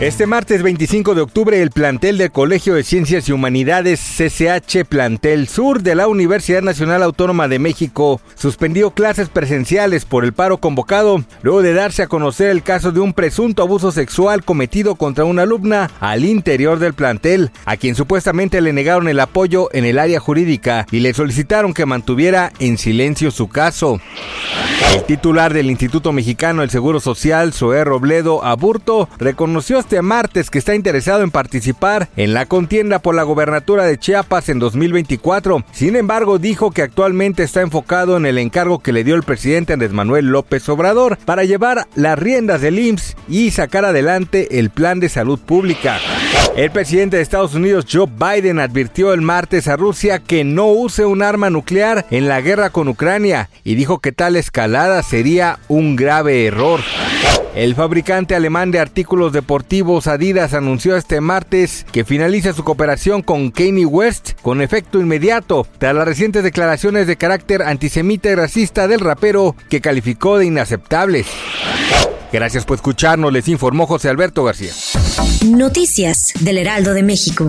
Este martes 25 de octubre, el plantel del Colegio de Ciencias y Humanidades CCH Plantel Sur de la Universidad Nacional Autónoma de México suspendió clases presenciales por el paro convocado, luego de darse a conocer el caso de un presunto abuso sexual cometido contra una alumna al interior del plantel, a quien supuestamente le negaron el apoyo en el área jurídica y le solicitaron que mantuviera en silencio su caso. El titular del Instituto Mexicano del Seguro Social, Zoé Robledo Aburto, reconoció este martes que está interesado en participar en la contienda por la gobernatura de Chiapas en 2024. Sin embargo, dijo que actualmente está enfocado en el encargo que le dio el presidente Andrés Manuel López Obrador para llevar las riendas del IMSS y sacar adelante el plan de salud pública. El presidente de Estados Unidos, Joe Biden, advirtió el martes a Rusia que no use un arma nuclear en la guerra con Ucrania y dijo que tal escalada sería un grave error. El fabricante alemán de artículos deportivos Adidas anunció este martes que finaliza su cooperación con Kanye West con efecto inmediato, tras las recientes declaraciones de carácter antisemita y racista del rapero que calificó de inaceptables. Gracias por escucharnos, les informó José Alberto García. Noticias del Heraldo de México.